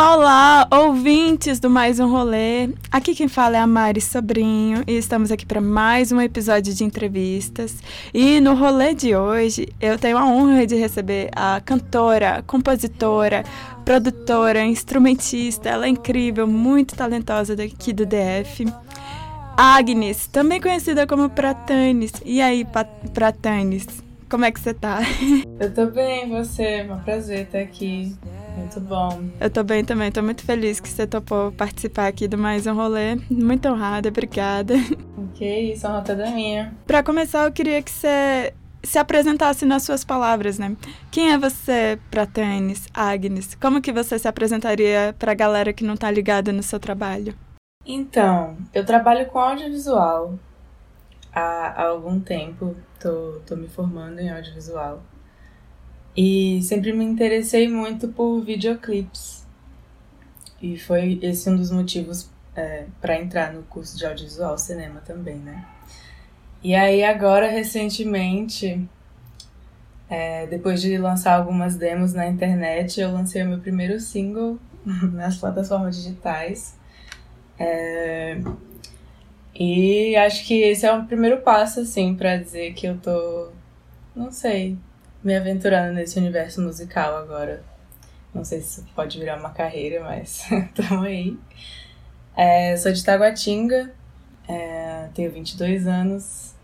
Olá, olá, ouvintes do Mais Um Rolê. Aqui quem fala é a Mari Sobrinho e estamos aqui para mais um episódio de entrevistas. E no rolê de hoje eu tenho a honra de receber a cantora, compositora, produtora, instrumentista. Ela é incrível, muito talentosa daqui do DF. Agnes, também conhecida como Pratanes. E aí, Pratanes? Como é que você tá? Eu tô bem, você? É um prazer estar aqui. Muito bom. Eu tô bem também, tô muito feliz que você topou participar aqui do Mais Um Rolê. Muito honrada, obrigada. Ok, isso, é uma toda minha. Pra começar, eu queria que você se apresentasse nas suas palavras, né? Quem é você pra Tênis, Agnes? Como que você se apresentaria pra galera que não tá ligada no seu trabalho? Então, eu trabalho com audiovisual há, há algum tempo. Tô, tô me formando em audiovisual. E sempre me interessei muito por videoclipes. E foi esse um dos motivos é, para entrar no curso de audiovisual cinema também, né? E aí agora, recentemente, é, depois de lançar algumas demos na internet, eu lancei o meu primeiro single nas plataformas digitais. É, e acho que esse é o primeiro passo, assim, para dizer que eu tô, não sei, me aventurando nesse universo musical agora. Não sei se isso pode virar uma carreira, mas tamo aí. É, sou de Taguatinga, é, tenho 22 anos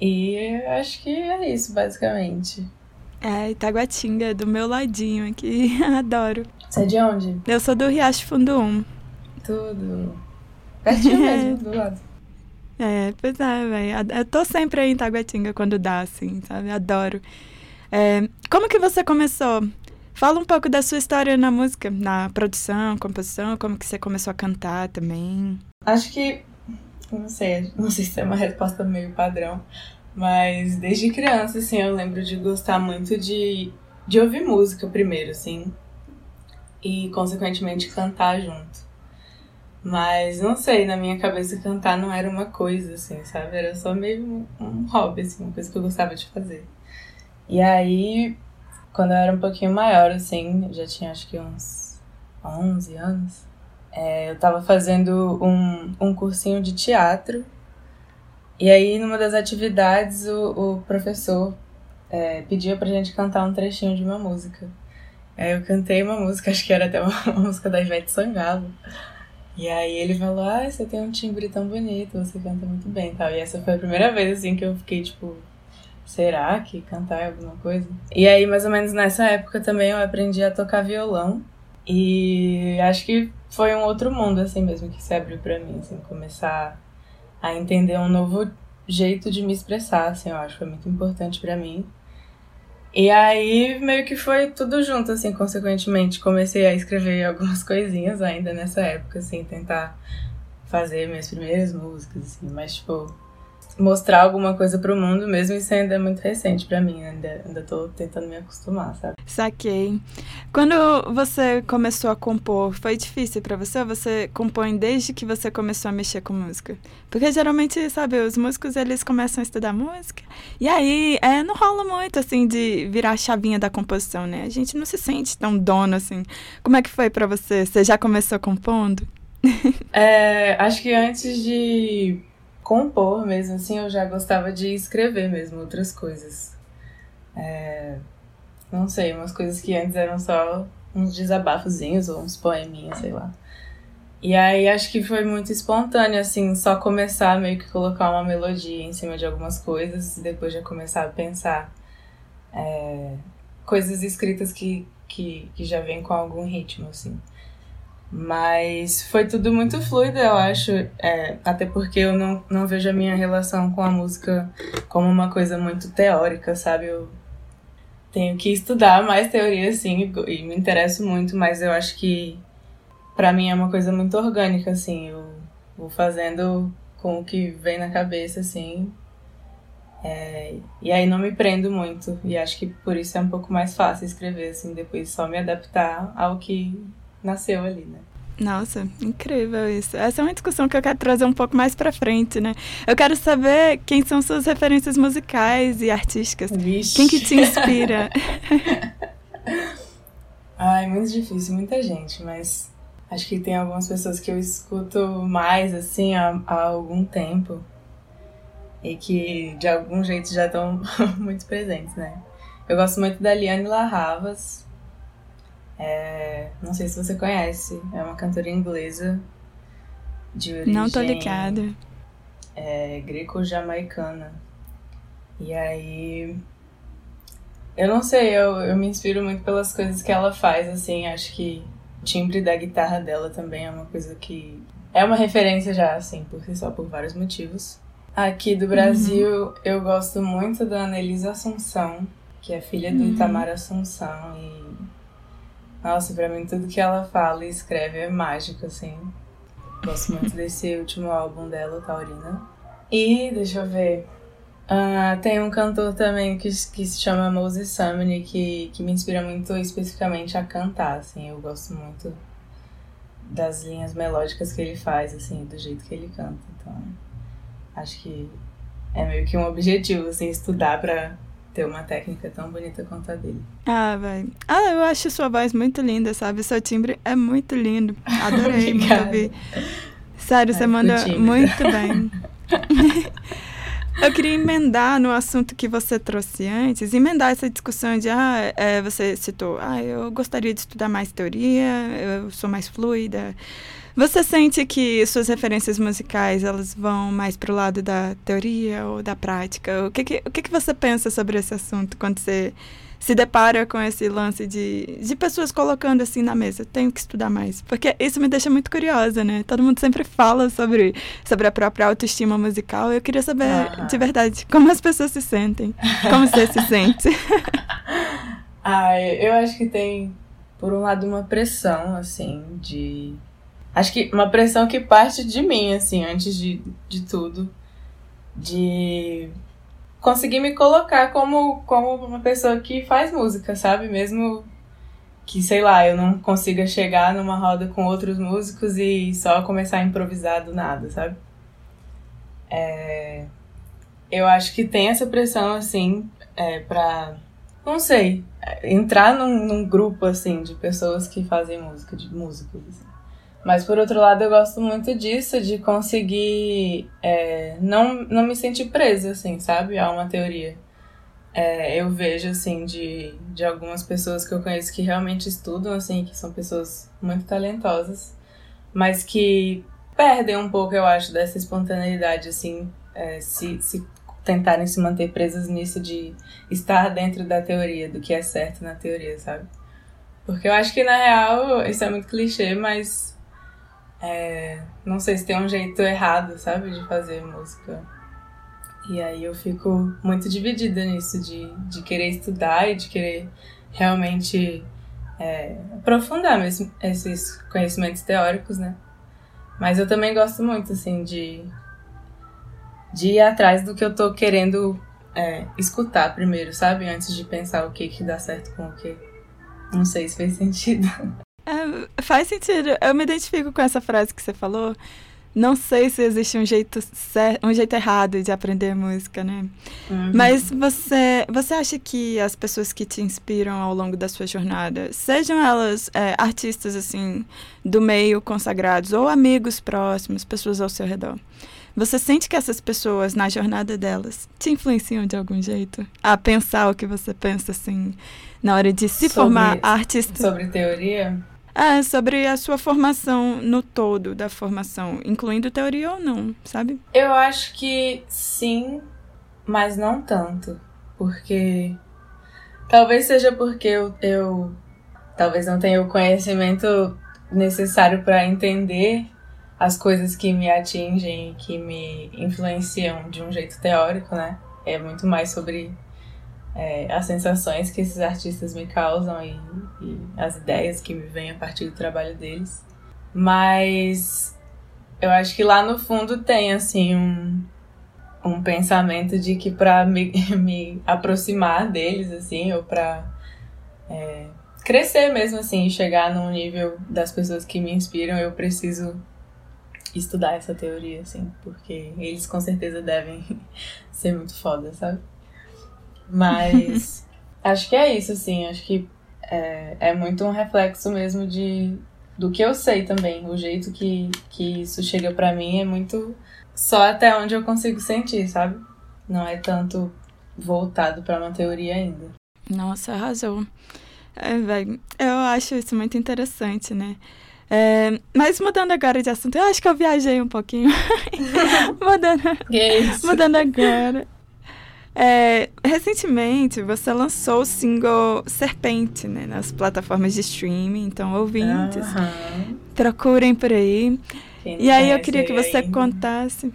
e acho que é isso, basicamente. É, Itaguatinga, do meu ladinho aqui, adoro. Você é de onde? Eu sou do Riacho Fundo 1. Tudo. Pertinho mesmo, do lado. É, pois é, velho. Eu tô sempre aí em Taguatinga quando dá, assim, sabe? Adoro. É, como que você começou? Fala um pouco da sua história na música, na produção, composição, como que você começou a cantar também. Acho que, não sei, não sei se é uma resposta meio padrão, mas desde criança, assim, eu lembro de gostar muito de, de ouvir música primeiro, assim, e consequentemente cantar junto. Mas não sei, na minha cabeça cantar não era uma coisa, assim, sabe? Era só meio um, hobby, assim, uma coisa que eu gostava de fazer. E aí, quando eu era um pouquinho maior, assim, já tinha acho que uns 11 anos, é, eu tava fazendo um, um cursinho de teatro. E aí, numa das atividades, o, o professor é, pedia pra gente cantar um trechinho de uma música. Aí eu cantei uma música, acho que era até uma, uma música da Ivete Sangalo. E aí ele falou, ah, você tem um timbre tão bonito, você canta muito bem e tal. E essa foi a primeira vez, assim, que eu fiquei, tipo, será que cantar é alguma coisa? E aí, mais ou menos nessa época também eu aprendi a tocar violão. E acho que foi um outro mundo, assim mesmo, que se abriu para mim, assim, começar a entender um novo jeito de me expressar, assim, eu acho, foi muito importante para mim. E aí, meio que foi tudo junto, assim, consequentemente. Comecei a escrever algumas coisinhas ainda nessa época, assim, tentar fazer minhas primeiras músicas, assim, mas, tipo, mostrar alguma coisa pro mundo, mesmo isso ainda é muito recente para mim, ainda, ainda tô tentando me acostumar, sabe? Saquei. Quando você começou a compor, foi difícil para você ou você compõe desde que você começou a mexer com música? Porque geralmente, sabe, os músicos eles começam a estudar música e aí é, não rola muito assim de virar a chavinha da composição, né? A gente não se sente tão dono assim. Como é que foi para você? Você já começou compondo? é, acho que antes de compor mesmo, assim, eu já gostava de escrever mesmo outras coisas. É, não sei, umas coisas que antes eram só uns desabafozinhos ou uns poeminhas, sei lá. E aí acho que foi muito espontâneo, assim, só começar meio que colocar uma melodia em cima de algumas coisas e depois já começar a pensar é, coisas escritas que, que, que já vêm com algum ritmo, assim. Mas foi tudo muito fluido, eu acho. É, até porque eu não, não vejo a minha relação com a música como uma coisa muito teórica, sabe? Eu tenho que estudar mais teoria, assim, e me interesso muito, mas eu acho que para mim é uma coisa muito orgânica, assim. Eu vou fazendo com o que vem na cabeça, assim. É, e aí não me prendo muito. E acho que por isso é um pouco mais fácil escrever, assim, depois só me adaptar ao que nasceu ali, né? Nossa, incrível isso. Essa é uma discussão que eu quero trazer um pouco mais para frente, né? Eu quero saber quem são suas referências musicais e artísticas. Vixe. Quem que te inspira? Ai, muito difícil, muita gente, mas acho que tem algumas pessoas que eu escuto mais, assim, há, há algum tempo. E que de algum jeito já estão muito presentes, né? Eu gosto muito da Liane Larravas. É, não sei se você conhece, é uma cantora inglesa de origem... Não tô ligada. É, greco-jamaicana. E aí eu não sei, eu, eu me inspiro muito pelas coisas que ela faz, assim, acho que o timbre da guitarra dela também é uma coisa que é uma referência já, assim, por si só, por vários motivos. Aqui do Brasil, uhum. eu gosto muito da Anelisa Assunção, que é filha do uhum. Itamar Assunção, e nossa, pra mim tudo que ela fala e escreve é mágico, assim. Gosto muito desse último álbum dela, Taurina. E, deixa eu ver, Uh, tem um cantor também que, que se chama Moses Sumney que, que me inspira muito especificamente a cantar, assim, eu gosto muito das linhas melódicas que ele faz, assim, do jeito que ele canta, então acho que é meio que um objetivo, assim, estudar pra ter uma técnica tão bonita quanto a dele. Ah, vai. Ah, eu acho sua voz muito linda, sabe? Seu timbre é muito lindo. Adorei muito ouvir. Sério, você manda muito bem. Eu queria emendar no assunto que você trouxe antes, emendar essa discussão de, ah, é, você citou, ah, eu gostaria de estudar mais teoria, eu sou mais fluida. Você sente que suas referências musicais, elas vão mais para o lado da teoria ou da prática? O que, que, o que, que você pensa sobre esse assunto quando você se depara com esse lance de, de pessoas colocando assim na mesa, tenho que estudar mais. Porque isso me deixa muito curiosa, né? Todo mundo sempre fala sobre, sobre a própria autoestima musical. Eu queria saber ah. de verdade como as pessoas se sentem. Como você se sente. ah, eu acho que tem, por um lado, uma pressão, assim, de. Acho que uma pressão que parte de mim, assim, antes de, de tudo. De conseguir me colocar como, como uma pessoa que faz música, sabe? Mesmo que, sei lá, eu não consiga chegar numa roda com outros músicos e só começar a improvisar do nada, sabe? É... Eu acho que tem essa pressão, assim, é, pra, não sei, entrar num, num grupo, assim, de pessoas que fazem música, de músicos, assim. Mas por outro lado, eu gosto muito disso, de conseguir é, não, não me sentir presa, assim, sabe? A uma teoria. É, eu vejo, assim, de, de algumas pessoas que eu conheço que realmente estudam, assim, que são pessoas muito talentosas, mas que perdem um pouco, eu acho, dessa espontaneidade, assim, é, se, se tentarem se manter presas nisso de estar dentro da teoria, do que é certo na teoria, sabe? Porque eu acho que, na real, isso é muito clichê, mas é, não sei se tem um jeito errado, sabe, de fazer música. E aí eu fico muito dividida nisso, de, de querer estudar e de querer realmente é, aprofundar mesmo esses conhecimentos teóricos, né? Mas eu também gosto muito, assim, de, de ir atrás do que eu tô querendo é, escutar primeiro, sabe? Antes de pensar o que que dá certo com o que. Não sei se fez sentido. Faz sentido. Eu me identifico com essa frase que você falou. Não sei se existe um jeito certo, um jeito errado de aprender música, né? Uhum. Mas você, você acha que as pessoas que te inspiram ao longo da sua jornada, sejam elas é, artistas assim do meio consagrados ou amigos próximos, pessoas ao seu redor, você sente que essas pessoas na jornada delas te influenciam de algum jeito a pensar o que você pensa assim na hora de se sobre, formar artista? Sobre teoria? É, sobre a sua formação no todo da formação, incluindo teoria ou não, sabe? Eu acho que sim, mas não tanto. Porque. Talvez seja porque eu, eu talvez não tenha o conhecimento necessário para entender as coisas que me atingem e que me influenciam de um jeito teórico, né? É muito mais sobre é, as sensações que esses artistas me causam e, e, as ideias que me vêm a partir do trabalho deles. Mas eu acho que lá no fundo tem assim um, um pensamento de que para me, me aproximar deles assim ou para é, crescer mesmo assim, chegar num nível das pessoas que me inspiram, eu preciso estudar essa teoria assim, porque eles com certeza devem ser muito foda, sabe? Mas acho que é isso, assim. Acho que é, é muito um reflexo mesmo de do que eu sei também. O jeito que, que isso chega para mim é muito só até onde eu consigo sentir, sabe? Não é tanto voltado para uma teoria ainda. Nossa, arrasou. É, véio, eu acho isso muito interessante, né? É, mas mudando agora de assunto, eu acho que eu viajei um pouquinho. mudando, mudando agora. É, recentemente você lançou o single Serpente né, nas plataformas de streaming, então ouvintes, uhum. procurem por aí. Quem e aí eu queria que você ainda. contasse.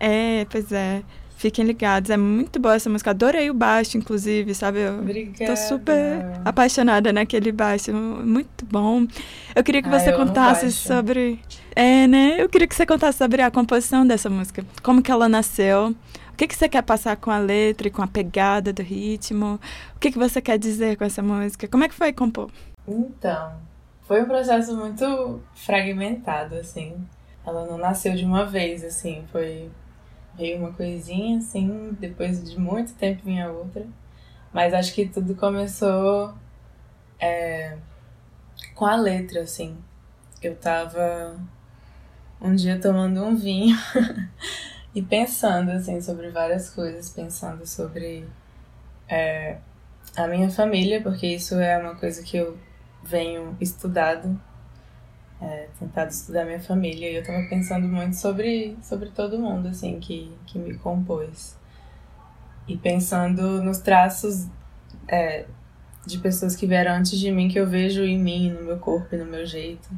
É, pois é. Fiquem ligados, é muito boa essa música. Adorei o baixo, inclusive, sabe? Eu Obrigada. tô super apaixonada naquele baixo. Muito bom. Eu queria que você contasse sobre. É, né? Eu queria que você contasse sobre a composição dessa música. Como que ela nasceu. Que, que você quer passar com a letra e com a pegada do ritmo? O que, que você quer dizer com essa música? Como é que foi compor? Então, foi um processo muito fragmentado, assim. Ela não nasceu de uma vez, assim. Foi Veio uma coisinha assim, depois de muito tempo vinha outra. Mas acho que tudo começou é, com a letra, assim. Eu tava um dia tomando um vinho e pensando, assim, sobre várias coisas. Pensando sobre é, a minha família, porque isso é uma coisa que eu venho estudado é, tentado estudar minha família e eu tava pensando muito sobre, sobre todo mundo, assim, que, que me compôs. E pensando nos traços é, de pessoas que vieram antes de mim, que eu vejo em mim, no meu corpo e no meu jeito.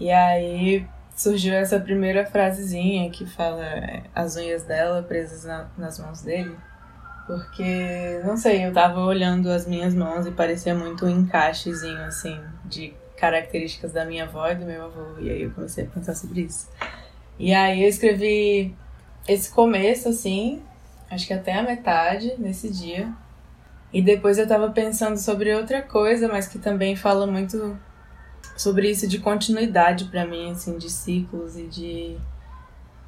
E aí surgiu essa primeira frasezinha que fala é, as unhas dela presas na, nas mãos dele. Porque, não sei, eu tava olhando as minhas mãos e parecia muito um encaixezinho, assim, de características da minha avó e do meu avô. E aí eu comecei a pensar sobre isso. E aí eu escrevi esse começo, assim, acho que até a metade nesse dia. E depois eu tava pensando sobre outra coisa, mas que também fala muito sobre isso de continuidade para mim, assim, de ciclos e de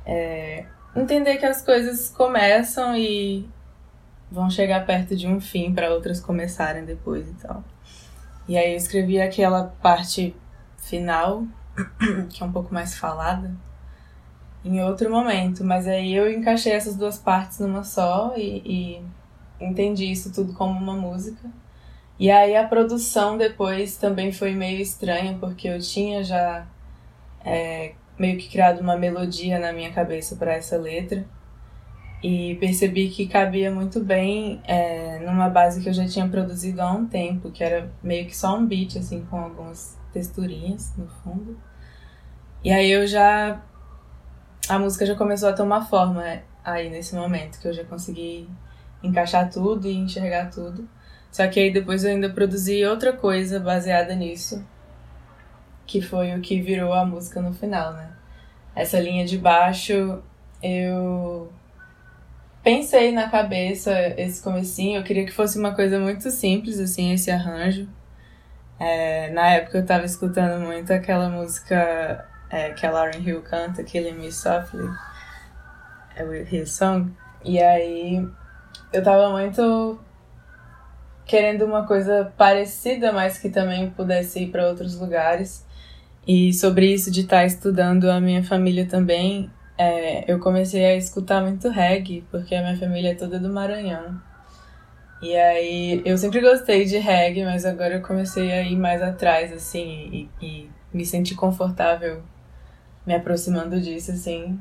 é, entender que as coisas começam e vão chegar perto de um fim para outras começarem depois e tal. E aí eu escrevi aquela parte final, que é um pouco mais falada, em outro momento. Mas aí eu encaixei essas duas partes numa só e, e entendi isso tudo como uma música. E aí a produção depois também foi meio estranha, porque eu tinha já é, meio que criado uma melodia na minha cabeça para essa letra e percebi que cabia muito bem é, numa base que eu já tinha produzido há um tempo, que era meio que só um beat, assim, com algumas texturinhas no fundo. E aí eu já. A música já começou a tomar forma aí nesse momento, que eu já consegui encaixar tudo e enxergar tudo. Só que aí depois eu ainda produzi outra coisa baseada nisso, que foi o que virou a música no final, né? Essa linha de baixo eu pensei na cabeça esse comecinho, eu queria que fosse uma coisa muito simples, assim, esse arranjo. É, na época eu tava escutando muito aquela música é, que a Lauren Hill canta, Killing Me Softly, é o His Song, e aí eu tava muito querendo uma coisa parecida, mas que também pudesse ir para outros lugares. E sobre isso de estar tá estudando a minha família também, é, eu comecei a escutar muito reggae, porque a minha família é toda do Maranhão. E aí, eu sempre gostei de reggae, mas agora eu comecei a ir mais atrás, assim, e, e me sentir confortável me aproximando disso, assim.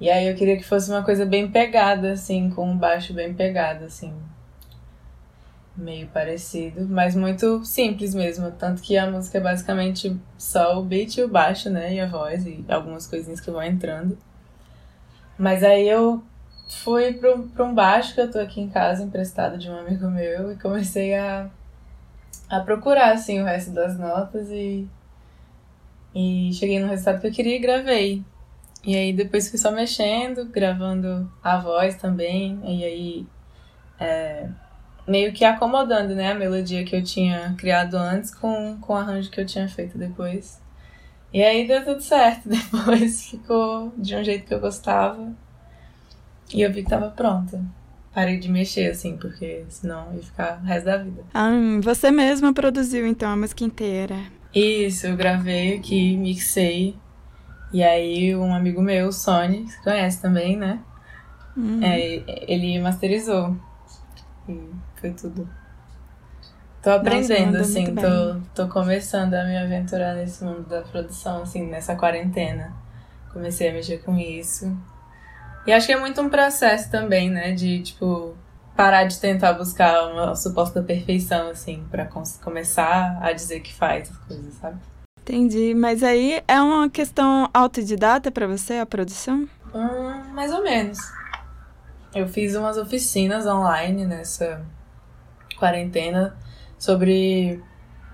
E aí eu queria que fosse uma coisa bem pegada, assim, com um baixo bem pegado, assim. Meio parecido, mas muito simples mesmo. Tanto que a música é basicamente só o beat e o baixo, né? E a voz e algumas coisinhas que vão entrando. Mas aí eu fui para um baixo que eu tô aqui em casa, emprestado de um amigo meu, e comecei a, a procurar, assim, o resto das notas e, e cheguei no resultado que eu queria e gravei. E aí depois fui só mexendo, gravando a voz também, e aí é, meio que acomodando, né, a melodia que eu tinha criado antes com, com o arranjo que eu tinha feito depois. E aí deu tudo certo. Depois ficou de um jeito que eu gostava. E eu vi que tava pronta. parei de mexer, assim, porque senão ia ficar o resto da vida. Ah, você mesma produziu então a música inteira? Isso, eu gravei aqui, mixei. E aí um amigo meu, Sony, que conhece também, né? Uhum. É, ele masterizou. E foi tudo. Tô aprendendo, Nossa, assim, tô, tô começando a me aventurar nesse mundo da produção, assim, nessa quarentena. Comecei a mexer com isso. E acho que é muito um processo também, né? De, tipo, parar de tentar buscar uma suposta perfeição, assim, para começar a dizer que faz as coisas, sabe? Entendi. Mas aí é uma questão autodidata para você, a produção? Hum, mais ou menos. Eu fiz umas oficinas online nessa quarentena sobre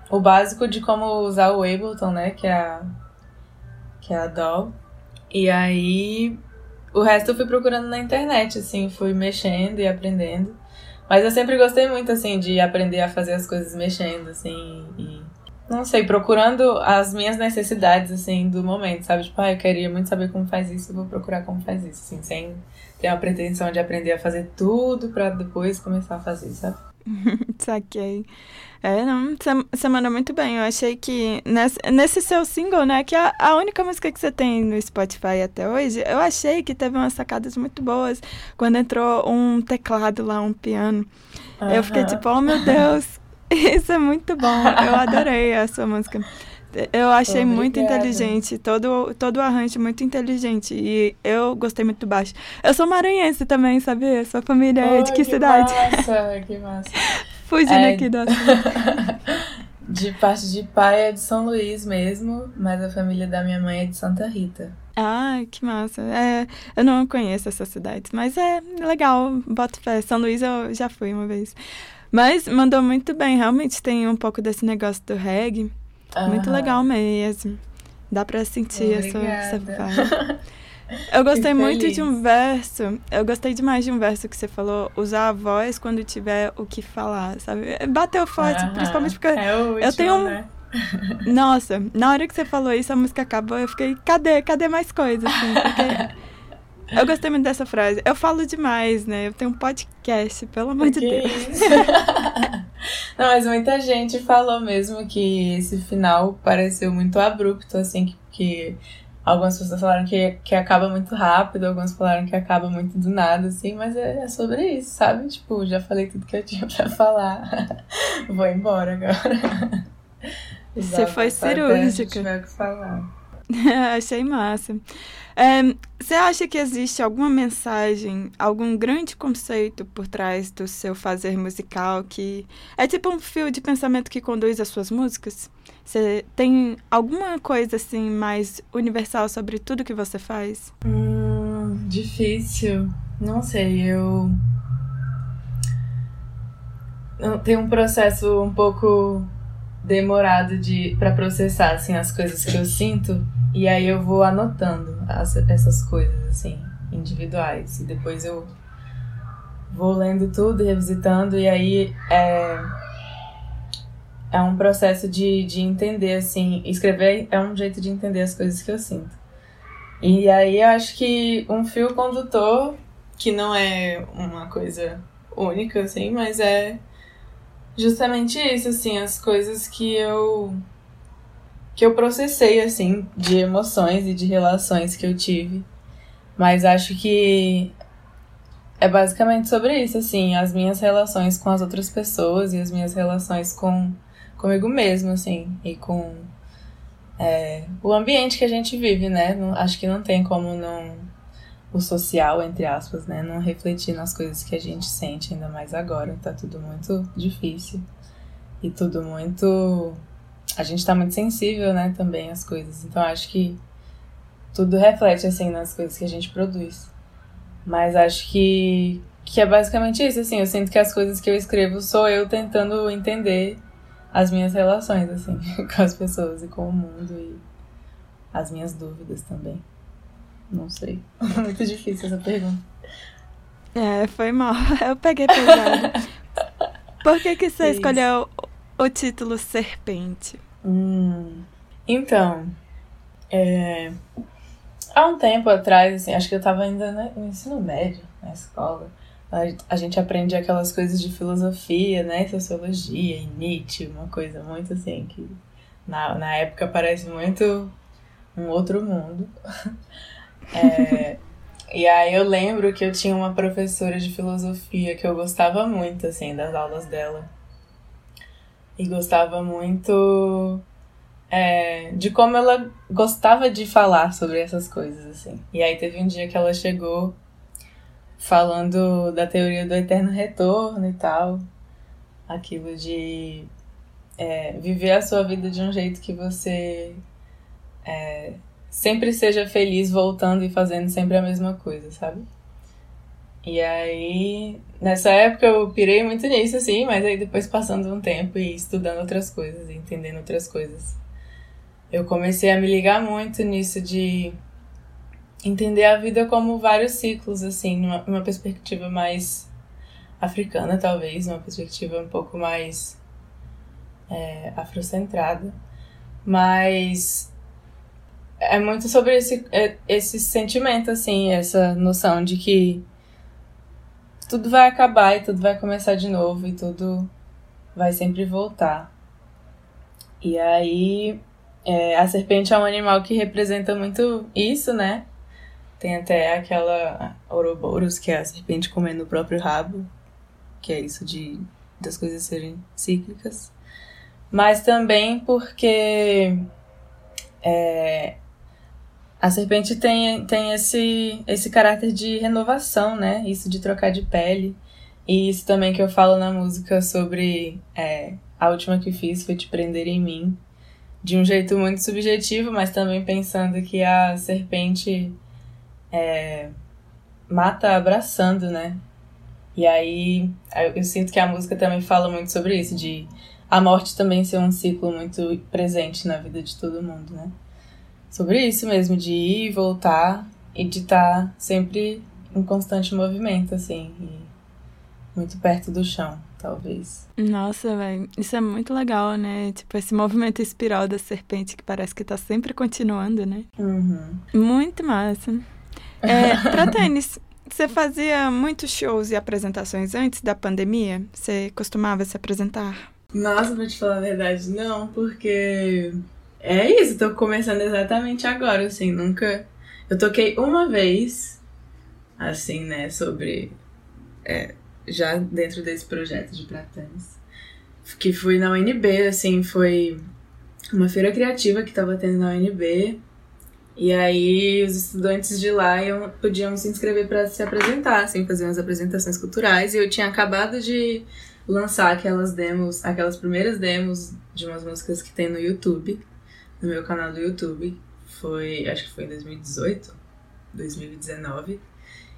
o básico de como usar o Ableton, né? Que é a, que é a DAW. E aí o resto eu fui procurando na internet, assim, fui mexendo e aprendendo. Mas eu sempre gostei muito, assim, de aprender a fazer as coisas mexendo, assim, e. Não sei, procurando as minhas necessidades, assim, do momento, sabe? Tipo, ah, eu queria muito saber como faz isso, vou procurar como faz isso, assim, sem ter uma pretensão de aprender a fazer tudo pra depois começar a fazer, sabe? Saquei. É, não, você manda muito bem. Eu achei que nesse, nesse seu single, né, que é a única música que você tem no Spotify até hoje, eu achei que teve umas sacadas muito boas. Quando entrou um teclado lá, um piano. Uhum. Eu fiquei tipo, oh meu Deus, isso é muito bom. Eu adorei a sua música. Eu achei Obrigada. muito inteligente, todo, todo o arranjo muito inteligente. E eu gostei muito do baixo. Eu sou maranhense também, sabia? Sua família é de que, que cidade? Massa, que massa. Fugindo é... aqui do De parte de pai é de São Luís mesmo, mas a família da minha mãe é de Santa Rita. Ah, que massa. É, eu não conheço essas cidades, mas é legal, boto fé. São Luís eu já fui uma vez. Mas mandou muito bem, realmente tem um pouco desse negócio do reggae. Muito legal mesmo. Dá pra sentir essa, essa vibe. Eu gostei muito de um verso. Eu gostei demais de um verso que você falou. Usar a voz quando tiver o que falar, sabe? Bateu forte, principalmente porque é último, eu tenho um. Né? Nossa, na hora que você falou isso, a música acabou, eu fiquei, cadê? Cadê mais coisa? Assim, porque eu gostei muito dessa frase. Eu falo demais, né? Eu tenho um podcast, pelo amor de Deus. Não, mas muita gente falou mesmo que esse final pareceu muito abrupto, assim, que, que algumas pessoas falaram que, que acaba muito rápido, algumas falaram que acaba muito do nada, assim, mas é, é sobre isso, sabe? Tipo, já falei tudo que eu tinha pra falar. Vou embora agora. Você foi cirúrgica. Tiver que falar. Achei massa. Você acha que existe alguma mensagem, algum grande conceito por trás do seu fazer musical que é tipo um fio de pensamento que conduz as suas músicas? Você tem alguma coisa assim mais universal sobre tudo que você faz? Hum, difícil. Não sei, eu tem um processo um pouco demorado de para processar assim as coisas que eu sinto e aí eu vou anotando as, essas coisas, assim, individuais. E depois eu vou lendo tudo, revisitando, e aí é, é um processo de, de entender, assim. Escrever é um jeito de entender as coisas que eu sinto. E aí eu acho que um fio condutor, que não é uma coisa única, assim, mas é justamente isso, assim, as coisas que eu que eu processei, assim, de emoções e de relações que eu tive. Mas acho que é basicamente sobre isso, assim, as minhas relações com as outras pessoas e as minhas relações com comigo mesmo, assim, e com é, o ambiente que a gente vive, né? Não, acho que não tem como não o social, entre aspas, né? Não refletir nas coisas que a gente sente, ainda mais agora. Tá tudo muito difícil e tudo muito a gente tá muito sensível, né, também às coisas. Então acho que tudo reflete assim nas coisas que a gente produz. Mas acho que que é basicamente isso, assim, eu sinto que as coisas que eu escrevo sou eu tentando entender as minhas relações assim com as pessoas e com o mundo e as minhas dúvidas também. Não sei. Muito difícil essa pergunta. É, foi mal. Eu peguei pesado. Por que, que você escolheu o título Serpente? Hum, então, é, há um tempo atrás, assim, acho que eu tava ainda no ensino médio, na escola, a gente aprende aquelas coisas de filosofia, né? Sociologia e Nietzsche, uma coisa muito assim que na, na época parece muito um outro mundo. É, e aí eu lembro que eu tinha uma professora de filosofia que eu gostava muito, assim, das aulas dela. E gostava muito é, de como ela gostava de falar sobre essas coisas, assim. E aí teve um dia que ela chegou falando da teoria do eterno retorno e tal. Aquilo de é, viver a sua vida de um jeito que você é, sempre seja feliz voltando e fazendo sempre a mesma coisa, sabe? E aí, nessa época eu pirei muito nisso, assim, mas aí depois passando um tempo e estudando outras coisas, entendendo outras coisas, eu comecei a me ligar muito nisso de entender a vida como vários ciclos, assim, numa, perspectiva mais africana, talvez, uma perspectiva um pouco mais é, afrocentrada. Mas é muito sobre esse, é, esse sentimento, assim, essa noção de que tudo vai acabar e tudo vai começar de novo e tudo vai sempre voltar. E aí, é, a serpente é um animal que representa muito isso, né? Tem até aquela Ouroboros, que é a serpente comendo o próprio rabo, que é isso de das coisas serem cíclicas. Mas também porque é, a serpente tem, tem esse, esse caráter de renovação, né? Isso de trocar de pele. E isso também que eu falo na música sobre é, a última que fiz foi Te Prender em Mim. De um jeito muito subjetivo, mas também pensando que a serpente é, mata abraçando, né? E aí eu sinto que a música também fala muito sobre isso, de a morte também ser um ciclo muito presente na vida de todo mundo, né? Sobre isso mesmo, de ir e voltar e de estar tá sempre em constante movimento, assim, e muito perto do chão, talvez. Nossa, velho, isso é muito legal, né? Tipo, esse movimento espiral da serpente que parece que tá sempre continuando, né? Uhum. Muito massa. É, pra tênis, você fazia muitos shows e apresentações antes da pandemia? Você costumava se apresentar? Nossa, pra te falar a verdade, não, porque é isso, tô começando exatamente agora, assim, nunca. Eu toquei uma vez, assim, né, sobre. É, já dentro desse projeto de Pratanes. Que fui na UNB, assim, foi uma feira criativa que tava tendo na UNB. E aí os estudantes de lá iam, podiam se inscrever para se apresentar, assim, fazer umas apresentações culturais. E eu tinha acabado de lançar aquelas demos, aquelas primeiras demos de umas músicas que tem no YouTube, no meu canal do YouTube. Foi, acho que foi em 2018, 2019.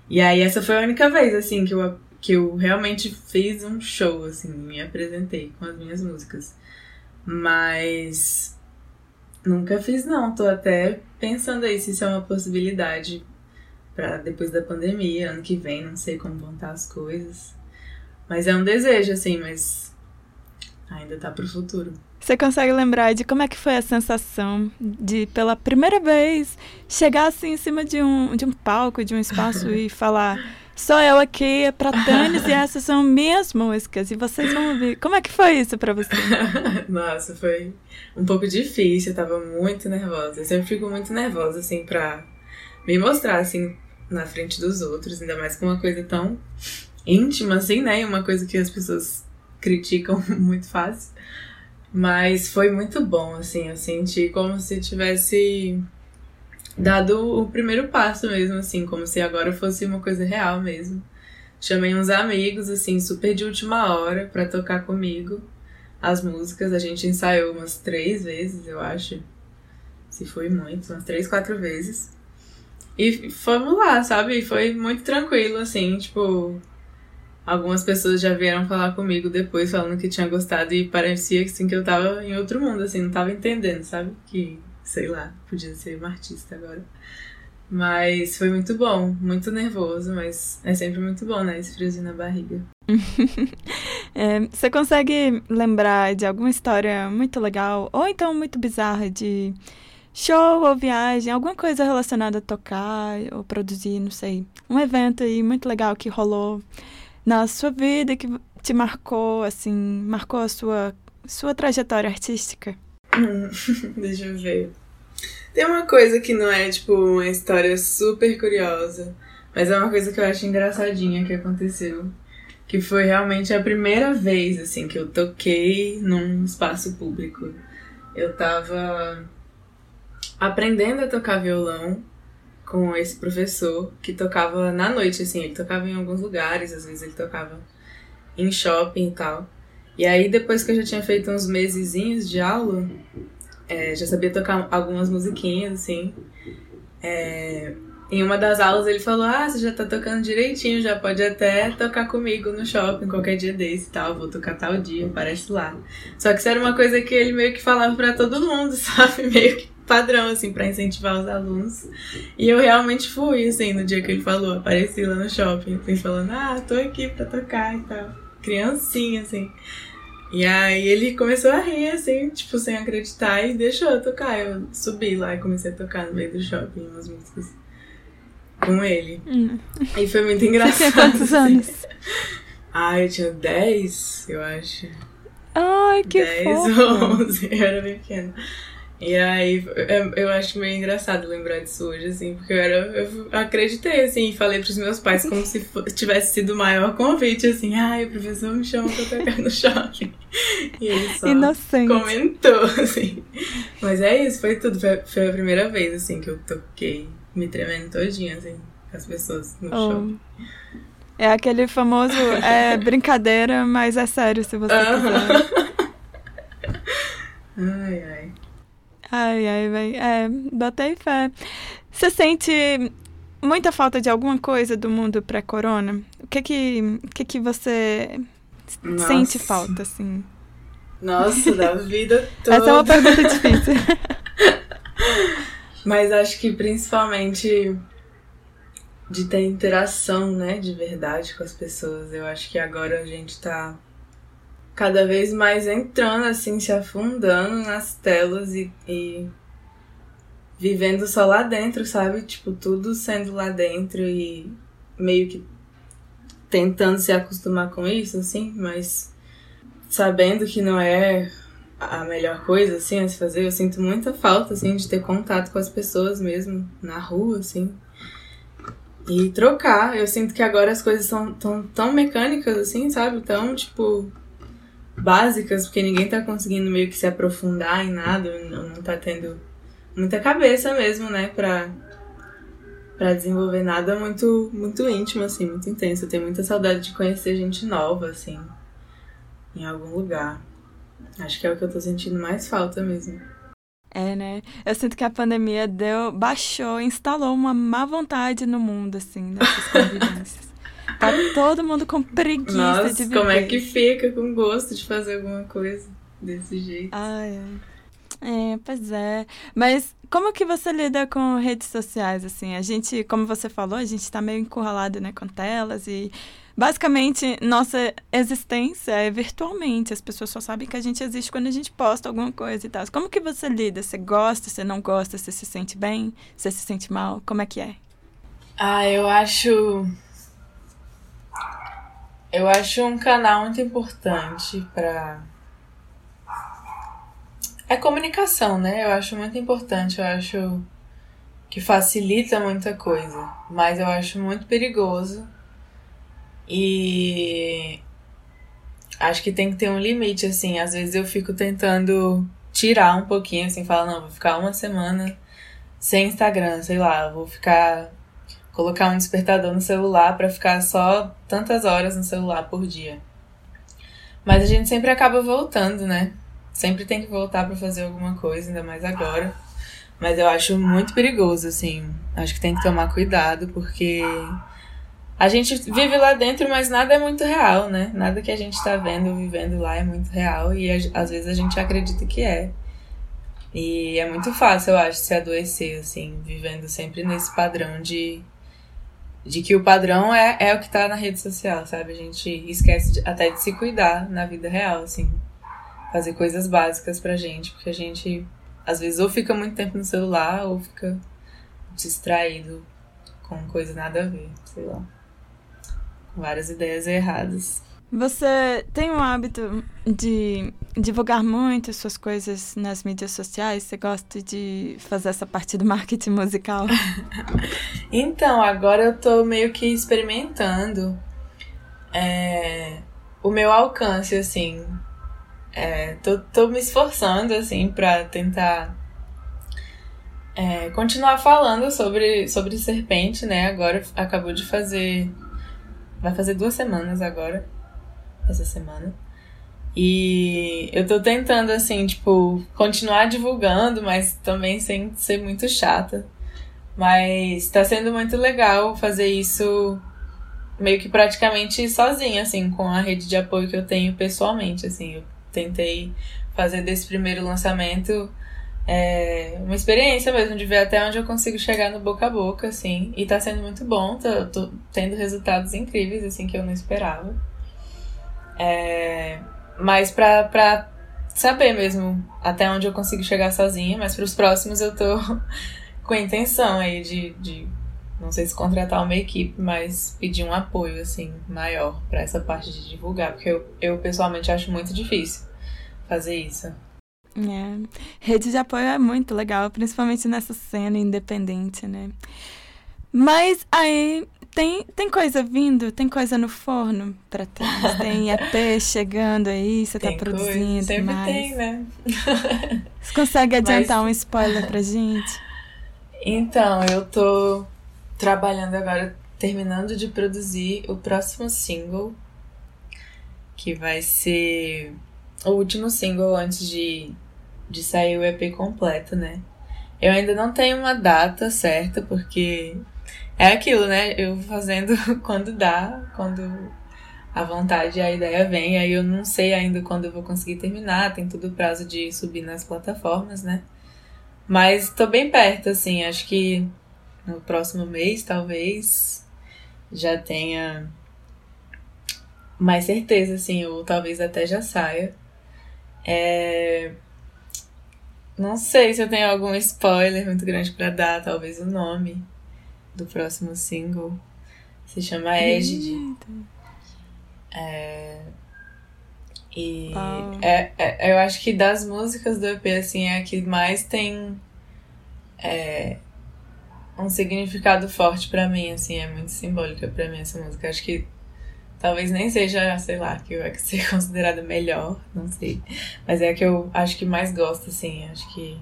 E aí essa foi a única vez, assim, que eu, que eu realmente fiz um show, assim, me apresentei com as minhas músicas. Mas nunca fiz não, tô até pensando aí se isso é uma possibilidade para depois da pandemia, ano que vem, não sei como vão estar as coisas. Mas é um desejo, assim, mas ainda tá pro futuro. Você consegue lembrar de como é que foi a sensação de, pela primeira vez, chegar assim em cima de um, de um palco, de um espaço e falar sou eu aqui, é pra Tânis, e essas são minhas músicas, e vocês vão ouvir. Como é que foi isso pra você? Nossa, foi um pouco difícil, eu tava muito nervosa. Eu sempre fico muito nervosa, assim, pra me mostrar, assim, na frente dos outros, ainda mais com uma coisa tão íntima, assim, né? Uma coisa que as pessoas criticam muito fácil. Mas foi muito bom, assim, eu senti como se tivesse dado o primeiro passo mesmo, assim, como se agora fosse uma coisa real mesmo. Chamei uns amigos, assim, super de última hora para tocar comigo as músicas. A gente ensaiou umas três vezes, eu acho. Se foi muito, umas três, quatro vezes. E fomos lá, sabe? Foi muito tranquilo, assim, tipo. Algumas pessoas já vieram falar comigo depois, falando que tinha gostado, e parecia assim, que eu tava em outro mundo, assim, não tava entendendo, sabe? Que sei lá, podia ser uma artista agora. Mas foi muito bom, muito nervoso, mas é sempre muito bom, né? Esse friozinho na barriga. é, você consegue lembrar de alguma história muito legal, ou então muito bizarra, de show ou viagem, alguma coisa relacionada a tocar ou produzir, não sei. Um evento aí muito legal que rolou na sua vida que te marcou, assim, marcou a sua, sua trajetória artística? Deixa eu ver. Tem uma coisa que não é, tipo, uma história super curiosa, mas é uma coisa que eu acho engraçadinha que aconteceu. Que foi realmente a primeira vez, assim, que eu toquei num espaço público. Eu tava aprendendo a tocar violão com esse professor que tocava na noite, assim, ele tocava em alguns lugares, às vezes ele tocava em shopping e tal. E aí, depois que eu já tinha feito uns mesezinhos de aula, é, já sabia tocar algumas musiquinhas, assim. É, em uma das aulas ele falou: Ah, você já tá tocando direitinho, já pode até tocar comigo no shopping qualquer dia desse e tal. Vou tocar tal dia, aparece lá. Só que isso era uma coisa que ele meio que falava para todo mundo, sabe? Meio que padrão, assim, para incentivar os alunos. E eu realmente fui, assim, no dia que ele falou, apareci lá no shopping, assim, falando: Ah, tô aqui pra tocar e tal. Criancinha, assim. E aí ele começou a rir, assim, tipo, sem acreditar, e deixou eu tocar. Eu subi lá e comecei a tocar no meio do shopping umas músicas com ele. Hum. E foi muito engraçado. Você tinha quantos assim. anos? Ah, eu tinha 10, eu acho. Ai, que 10 fofo. ou 11, eu era bem pequena. E aí, eu acho meio engraçado lembrar disso hoje, assim, porque eu era. Eu acreditei, assim, e falei pros meus pais como se tivesse sido o maior convite, assim, ai, o professor me chama pra tocar no shopping. E ele só Inocente. comentou, assim. Mas é isso, foi tudo. Foi, foi a primeira vez, assim, que eu toquei, me tremendo todinha, assim, com as pessoas no oh. shopping. É aquele famoso é brincadeira, mas é sério se você uh -huh. quiser. ai, ai. Ai, ai, vai. É, botei fé. Você sente muita falta de alguma coisa do mundo pré-corona? O que que, que, que você Nossa. sente falta, assim? Nossa, da vida toda. Essa é uma pergunta difícil. Mas acho que principalmente de ter interação, né, de verdade com as pessoas. Eu acho que agora a gente tá cada vez mais entrando, assim, se afundando nas telas e, e vivendo só lá dentro, sabe? Tipo, tudo sendo lá dentro e meio que tentando se acostumar com isso, assim, mas sabendo que não é a melhor coisa, assim, a se fazer. Eu sinto muita falta, assim, de ter contato com as pessoas mesmo, na rua, assim. E trocar. Eu sinto que agora as coisas são tão, tão mecânicas, assim, sabe? Tão, tipo, básicas, porque ninguém tá conseguindo meio que se aprofundar em nada, não, tá tendo muita cabeça mesmo, né, pra, pra desenvolver nada muito, muito íntimo, assim, muito intenso. Eu tenho muita saudade de conhecer gente nova, assim, em algum lugar. Acho que é o que eu tô sentindo mais falta mesmo. É, né? Eu sinto que a pandemia deu, baixou, instalou uma má vontade no mundo, assim, dessas convivências. Tá todo mundo com preguiça Nossa, de viver. como é que fica com gosto de fazer alguma coisa desse jeito? Ai. É, pois é. Mas como que você lida com redes sociais, assim? A gente, como você falou, a gente tá meio encurralado, né, com telas e... Basicamente, nossa existência é virtualmente. As pessoas só sabem que a gente existe quando a gente posta alguma coisa e tal. Como que você lida? Você gosta, você não gosta, você se sente bem, você se sente mal? Como é que é? Ah, eu acho eu acho um canal muito importante para é comunicação, né? Eu acho muito importante, eu acho que facilita muita coisa, mas eu acho muito perigoso. E acho que tem que ter um limite assim, às vezes eu fico tentando tirar um pouquinho assim, falar não, vou ficar uma semana sem Instagram, sei lá, vou ficar colocar um despertador no celular para ficar só tantas horas no celular por dia. Mas a gente sempre acaba voltando, né? Sempre tem que voltar para fazer alguma coisa, ainda mais agora. Mas eu acho muito perigoso, assim. Acho que tem que tomar cuidado, porque a gente vive lá dentro, mas nada é muito real, né? Nada que a gente tá vendo, vivendo lá é muito real e às vezes a gente acredita que é. E é muito fácil, eu acho, se adoecer, assim, vivendo sempre nesse padrão de de que o padrão é, é o que tá na rede social, sabe? A gente esquece de, até de se cuidar na vida real, assim. Fazer coisas básicas pra gente, porque a gente às vezes ou fica muito tempo no celular ou fica distraído com coisa nada a ver, sei lá. várias ideias erradas. Você tem o hábito de divulgar muito as suas coisas nas mídias sociais? Você gosta de fazer essa parte do marketing musical? então, agora eu tô meio que experimentando é, o meu alcance, assim. É, tô, tô me esforçando, assim, pra tentar é, continuar falando sobre, sobre serpente, né? Agora acabou de fazer. Vai fazer duas semanas agora essa semana. E eu tô tentando, assim, tipo, continuar divulgando, mas também sem ser muito chata. Mas tá sendo muito legal fazer isso meio que praticamente sozinha, assim, com a rede de apoio que eu tenho pessoalmente, assim. Eu tentei fazer desse primeiro lançamento é, uma experiência mesmo, de ver até onde eu consigo chegar no boca a boca, assim. E tá sendo muito bom, tô, tô tendo resultados incríveis, assim, que eu não esperava. É, mas pra, pra saber mesmo até onde eu consigo chegar sozinha, mas para os próximos eu tô com a intenção aí de, de, não sei se contratar uma equipe, mas pedir um apoio assim maior para essa parte de divulgar, porque eu, eu pessoalmente acho muito difícil fazer isso. É. Rede de apoio é muito legal, principalmente nessa cena independente, né? Mas aí tem, tem coisa vindo, tem coisa no forno pra trás. Tem EP chegando aí, você tá produzindo. Coisa, sempre mais. tem, né? Você consegue adiantar Mas... um spoiler pra gente? Então, eu tô trabalhando agora, terminando de produzir o próximo single, que vai ser o último single antes de, de sair o EP completo, né? Eu ainda não tenho uma data certa, porque é aquilo, né? Eu fazendo quando dá, quando a vontade e a ideia vem. Aí eu não sei ainda quando eu vou conseguir terminar, tem tudo o prazo de subir nas plataformas, né? Mas tô bem perto, assim, acho que no próximo mês, talvez, já tenha mais certeza, assim, ou talvez até já saia. É... Não sei se eu tenho algum spoiler muito grande para dar, talvez o nome do próximo single. Se chama Égide. É... E é, é, eu acho que das músicas do EP, assim, é a que mais tem é, um significado forte para mim, assim, é muito simbólica para mim essa música. Acho que talvez nem seja, sei lá, que vai ser considerada melhor, não sei. Mas é a que eu acho que mais gosto, assim, acho que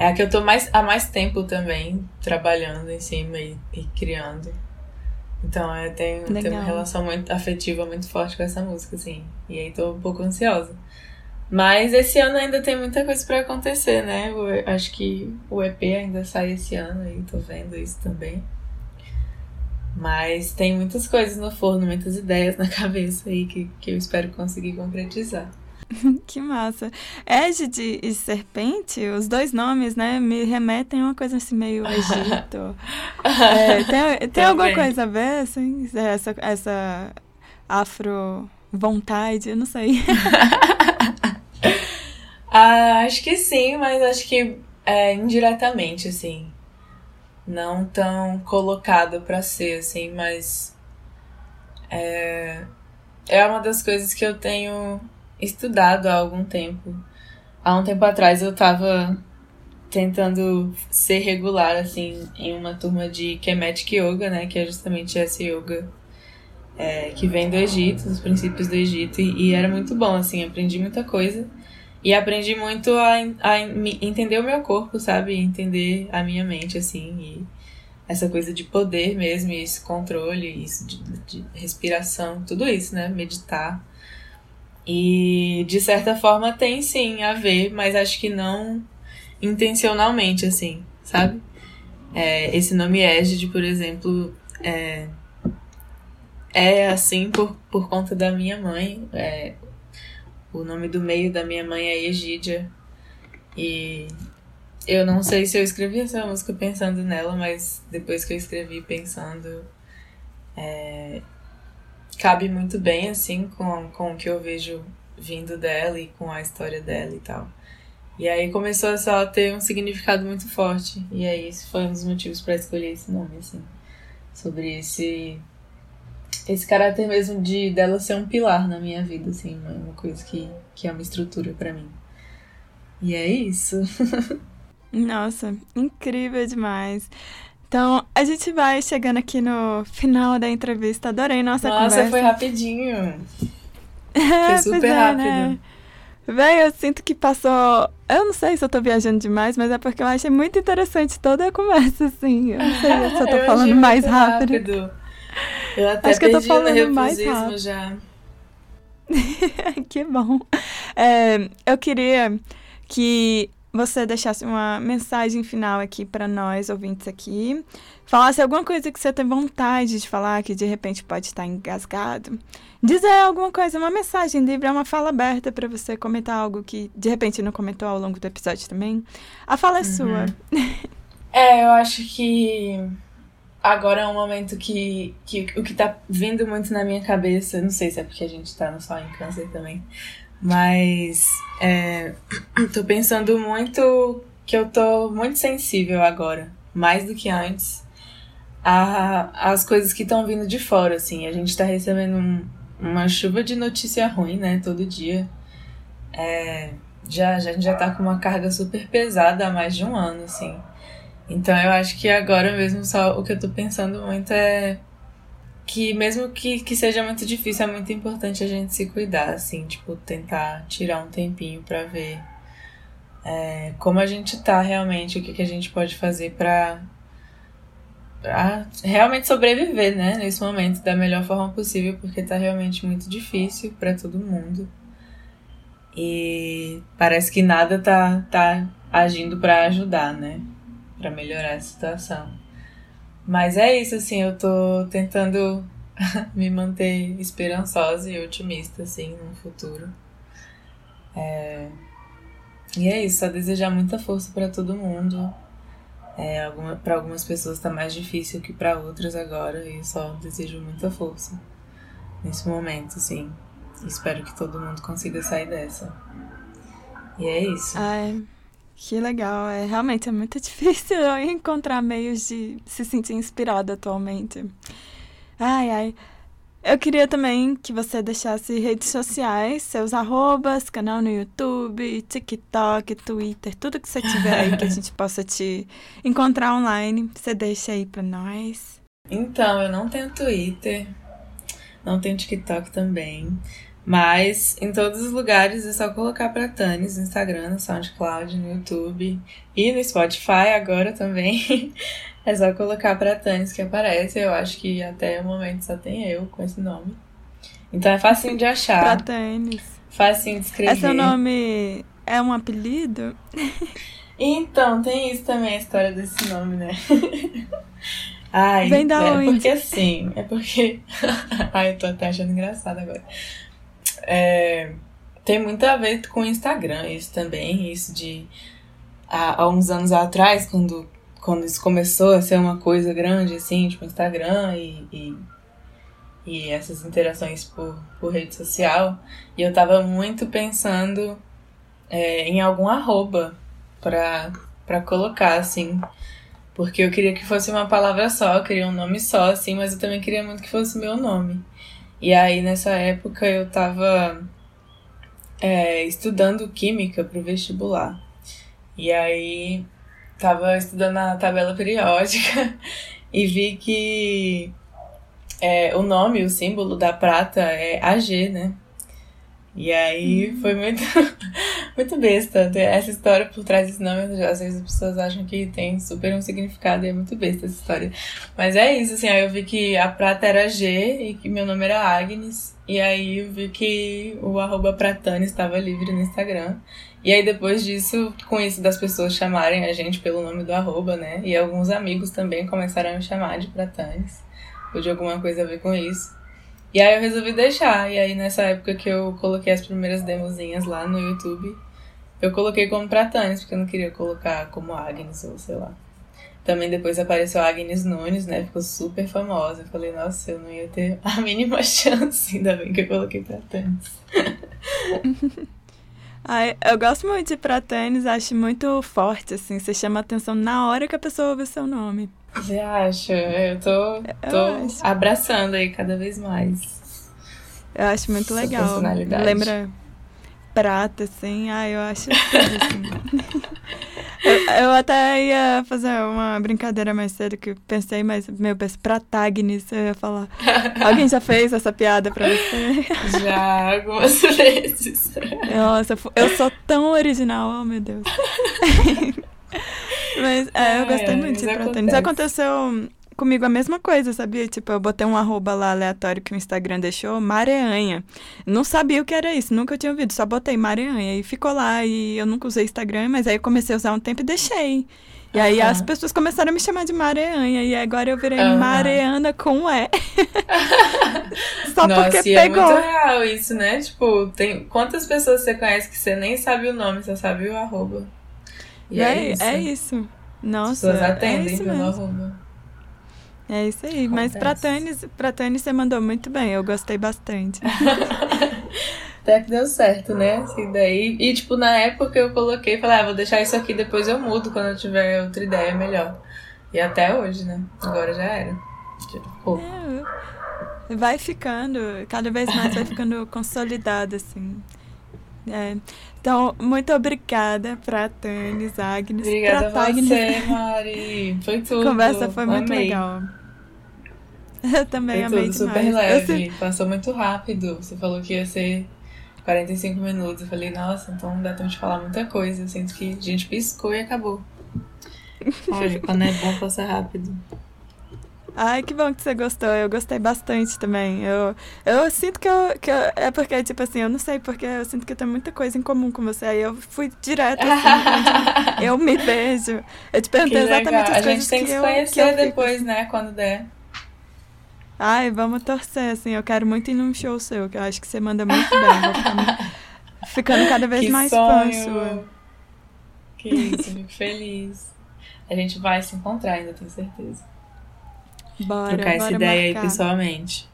é a que eu tô mais, há mais tempo também trabalhando em cima e, e criando. Então eu tenho, tenho uma relação muito afetiva muito forte com essa música, assim. E aí tô um pouco ansiosa. Mas esse ano ainda tem muita coisa para acontecer, né? Eu acho que o EP ainda sai esse ano e tô vendo isso também. Mas tem muitas coisas no forno, muitas ideias na cabeça aí que, que eu espero conseguir concretizar. que massa. Égide e Serpente, os dois nomes, né, me remetem a uma coisa assim meio Egito. é, tem tem alguma coisa a ver, assim? Essa, essa afro vontade, eu não sei. ah, acho que sim, mas acho que é, indiretamente, assim. Não tão colocado para ser, assim, mas. É, é uma das coisas que eu tenho estudado há algum tempo. Há um tempo atrás eu tava tentando ser regular, assim, em uma turma de Kemetic Yoga, né? Que é justamente essa yoga é, que vem do Egito, dos princípios do Egito. E, e, era muito bom, assim, aprendi muita coisa. E aprendi muito a, a entender o meu corpo, sabe? Entender a minha mente, assim. E essa coisa de poder mesmo, e esse controle, isso de, de respiração, tudo isso, né? Meditar. E de certa forma tem sim a ver, mas acho que não intencionalmente, assim, sabe? É, esse nome Égide, por exemplo, é, é assim por, por conta da minha mãe. É, o nome do meio da minha mãe é Egídia. E eu não sei se eu escrevi essa música pensando nela, mas depois que eu escrevi pensando, é, cabe muito bem, assim, com, com o que eu vejo vindo dela e com a história dela e tal. E aí começou a só ter um significado muito forte. E aí foi um dos motivos para escolher esse nome, assim. Sobre esse esse caráter mesmo de dela ser um pilar na minha vida, assim, uma coisa que, que é uma estrutura para mim. E é isso. Nossa, incrível demais. Então, a gente vai chegando aqui no final da entrevista. Adorei nossa, nossa conversa. Nossa, foi rapidinho. Foi super é, rápido. Né? Véi, eu sinto que passou. Eu não sei se eu tô viajando demais, mas é porque eu achei muito interessante toda a conversa, assim. Eu não sei se eu tô eu falando mais rápido. rápido. Eu até Acho que eu tô falando mais rápido. já. que bom. É, eu queria que você deixasse uma mensagem final aqui para nós, ouvintes aqui. Falasse alguma coisa que você tem vontade de falar, que de repente pode estar engasgado. Dizer alguma coisa, uma mensagem livre, uma fala aberta para você comentar algo que de repente não comentou ao longo do episódio também. A fala é uhum. sua. É, eu acho que agora é um momento que, que o que tá vindo muito na minha cabeça, não sei se é porque a gente tá no sol em câncer também, mas é, tô pensando muito que eu tô muito sensível agora, mais do que antes, a, as coisas que estão vindo de fora, assim. A gente tá recebendo um, uma chuva de notícia ruim, né, todo dia. É, já, já, a gente já tá com uma carga super pesada há mais de um ano, assim. Então eu acho que agora mesmo só o que eu tô pensando muito é que mesmo que, que seja muito difícil, é muito importante a gente se cuidar, assim, tipo, tentar tirar um tempinho para ver é, como a gente tá realmente, o que, que a gente pode fazer pra, pra realmente sobreviver, né, nesse momento da melhor forma possível, porque tá realmente muito difícil para todo mundo. E parece que nada tá, tá agindo para ajudar, né, para melhorar a situação. Mas é isso, assim, eu tô tentando me manter esperançosa e otimista, assim, no futuro. É... E é isso, só desejar muita força para todo mundo. É, alguma, para algumas pessoas tá mais difícil que para outras agora, e só desejo muita força nesse momento, assim. Espero que todo mundo consiga sair dessa. E é isso. Que legal, é realmente é muito difícil encontrar meios de se sentir inspirada atualmente. Ai, ai. Eu queria também que você deixasse redes sociais, seus arrobas, canal no YouTube, TikTok, Twitter, tudo que você tiver aí que a gente possa te encontrar online. Você deixa aí pra nós. Então, eu não tenho Twitter, não tenho TikTok também. Mas em todos os lugares é só colocar pra Tanis no Instagram, no SoundCloud, no YouTube e no Spotify agora também. é só colocar pra Tanis que aparece. Eu acho que até o momento só tem eu com esse nome. Então é facinho de achar. Pra Tanis. Facinho de escrever. É seu nome é um apelido? então, tem isso também, a história desse nome, né? Ai, Vem da é onde? porque assim, é porque. Ai, eu tô até achando engraçado agora. É, tem muito a ver com o Instagram, isso também, isso de há, há, uns anos atrás, quando, quando isso começou a ser uma coisa grande, assim, tipo Instagram e, e, e essas interações por, por rede social, e eu tava muito pensando é, em algum arroba pra, pra colocar, assim, porque eu queria que fosse uma palavra só, eu queria um nome só, assim, mas eu também queria muito que fosse meu nome. E aí nessa época eu tava é, estudando química pro vestibular. E aí tava estudando a tabela periódica e vi que é, o nome, o símbolo da prata é AG, né? E aí foi muito, muito besta. Essa história por trás desse nome, às vezes as pessoas acham que tem super um significado e é muito besta essa história. Mas é isso, assim, aí eu vi que a prata era G e que meu nome era Agnes. E aí eu vi que o arroba Pratani estava livre no Instagram. E aí depois disso, com isso das pessoas chamarem a gente pelo nome do arroba, né? E alguns amigos também começaram a me chamar de Pratanes. Ou de alguma coisa a ver com isso. E aí eu resolvi deixar. E aí nessa época que eu coloquei as primeiras demozinhas lá no YouTube, eu coloquei como Pratanes, porque eu não queria colocar como Agnes ou sei lá. Também depois apareceu a Agnes Nunes, né? Ficou super famosa. Eu falei, nossa, eu não ia ter a mínima chance. Ainda bem que eu coloquei Pratanes. Ai, eu gosto muito de Pratanes, acho muito forte, assim. Você chama atenção na hora que a pessoa ouve o seu nome. Você acha? Eu tô, tô eu abraçando aí cada vez mais. Eu acho muito legal. Lembra prata, assim. Ah, eu acho tudo, assim. Eu, eu, até ia fazer uma brincadeira mais cedo que pensei, mas, meu, penso Pratagnis, eu ia falar. Alguém já fez essa piada pra você? Já, algumas vezes. Nossa, eu sou tão original, oh meu Deus. mas, é, eu gostei muito de Pratagnis. Aconteceu comigo a mesma coisa, sabia? Tipo, eu botei um arroba lá aleatório que o Instagram deixou, Mareanha. Não sabia o que era isso, nunca tinha ouvido, só botei Mareanha. E ficou lá, e eu nunca usei Instagram, mas aí eu comecei a usar um tempo e deixei. E aí uhum. as pessoas começaram a me chamar de Mareanha, e agora eu virei uhum. Mareana com E. só Nossa, porque e pegou. é muito real isso, né? Tipo, tem quantas pessoas você conhece que você nem sabe o nome, você sabe o arroba. E é, é isso. É isso. Nossa, As pessoas atendem é isso pelo mesmo. arroba. É isso aí. Acontece. Mas pra Tânis, pra Tânis você mandou muito bem. Eu gostei bastante. Até que deu certo, né? Assim, daí... E, tipo, na época eu coloquei e falei, ah, vou deixar isso aqui, depois eu mudo quando eu tiver outra ideia melhor. E até hoje, né? Agora já era. É, vai ficando, cada vez mais vai ficando consolidado, assim. É. Então, muito obrigada pra Tânis, Agnes. Obrigada pra a você, Mari. Foi tudo. A conversa foi Amei. muito legal. Eu também Foi amei tudo demais. super leve, passou muito rápido. Você falou que ia ser 45 minutos. Eu falei, nossa, então dá tempo de falar muita coisa. Eu sinto que a gente piscou e acabou. Olha, quando é bom, passa rápido. Ai, que bom que você gostou. Eu gostei bastante também. Eu, eu sinto que eu, que eu. É porque, tipo assim, eu não sei, porque eu sinto que eu tenho muita coisa em comum com você. Aí eu fui direto, assim, eu me vejo. Eu te perguntei exatamente as coisas que eu A gente tem que se conhecer depois, né, quando der. Ai, vamos torcer, assim. Eu quero muito ir num show seu, que eu acho que você manda muito bem. Vou ficar ficando cada vez que mais sonho. fã sua. Que isso, fico feliz. A gente vai se encontrar, ainda tenho certeza. Bora, Trocar bora essa ideia marcar. aí pessoalmente.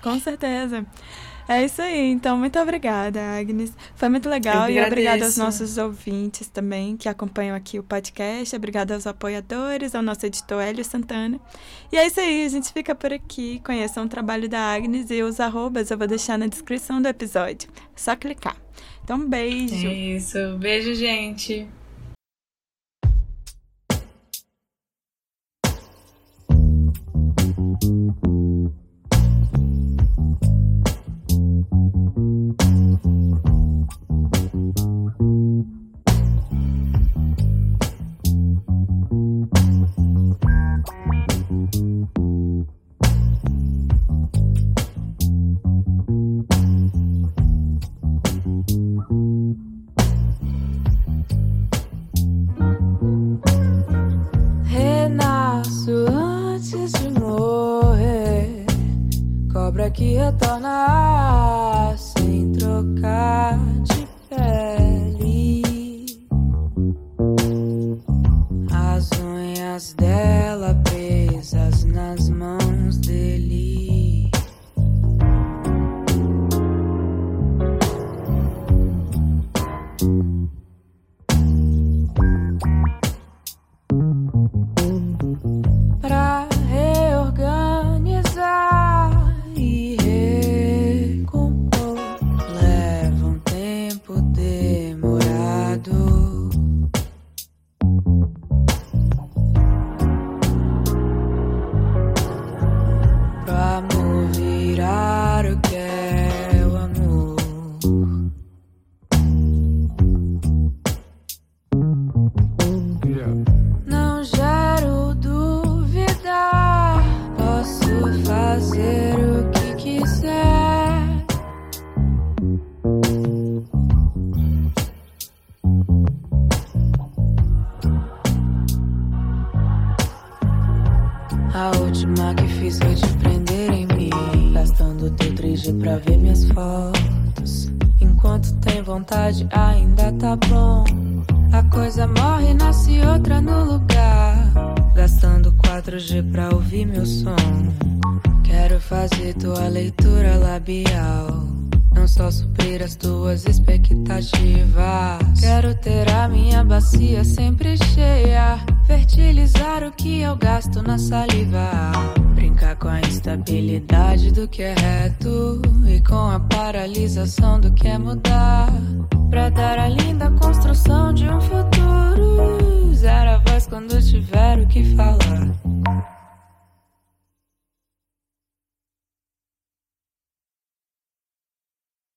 Com certeza. É isso aí. Então, muito obrigada, Agnes. Foi muito legal. e obrigada aos nossos ouvintes também que acompanham aqui o podcast. Obrigada aos apoiadores, ao nosso editor Hélio Santana. E é isso aí. A gente fica por aqui. Conheçam o trabalho da Agnes e os arrobas eu vou deixar na descrição do episódio. É só clicar. Então, beijo. Isso. Beijo, gente.